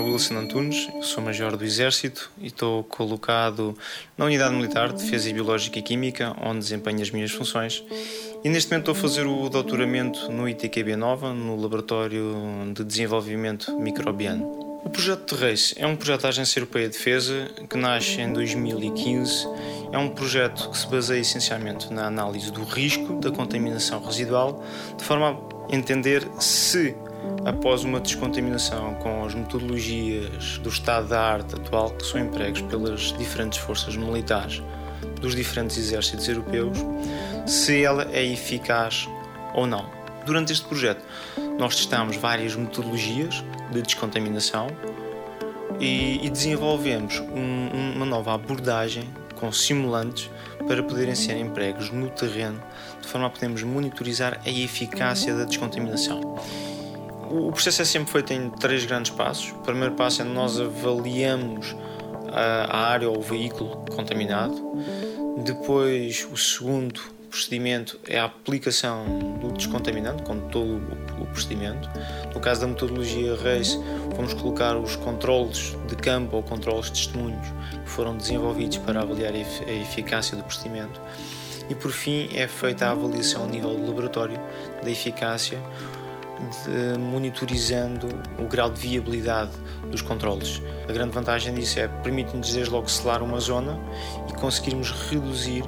Wilson Antunes, sou major do Exército e estou colocado na Unidade Militar de Defesa Biológica e Química, onde desempenho as minhas funções. E neste momento estou a fazer o doutoramento no ITQB Nova, no Laboratório de Desenvolvimento Microbiano. O projeto de é um projeto da Agência Europeia de Defesa que nasce em 2015. É um projeto que se baseia essencialmente na análise do risco da contaminação residual, de forma a entender se após uma descontaminação com as metodologias do estado da arte atual que são empregos pelas diferentes forças militares dos diferentes exércitos europeus, se ela é eficaz ou não. Durante este projeto, nós testamos várias metodologias de descontaminação e, e desenvolvemos um, uma nova abordagem com simulantes para poderem ser empregos no terreno, de forma a podermos monitorizar a eficácia da descontaminação. O processo é sempre feito em três grandes passos. O primeiro passo é nós avaliamos a área ou o veículo contaminado. Depois, o segundo procedimento é a aplicação do descontaminante, com todo o procedimento. No caso da metodologia RACE, vamos colocar os controles de campo ou controles de testemunhos que foram desenvolvidos para avaliar a eficácia do procedimento. E por fim, é feita a avaliação a nível de laboratório da eficácia de, monitorizando o grau de viabilidade dos controles. A grande vantagem disso é permite-nos desde logo selar uma zona e conseguirmos reduzir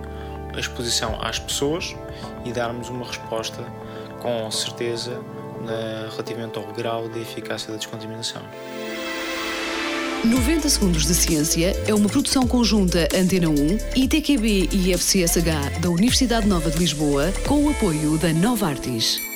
a exposição às pessoas e darmos uma resposta com certeza na, relativamente ao grau de eficácia da descontaminação. 90 Segundos de Ciência é uma produção conjunta Antena 1, ITQB e FCSH da Universidade Nova de Lisboa, com o apoio da Nova Artis.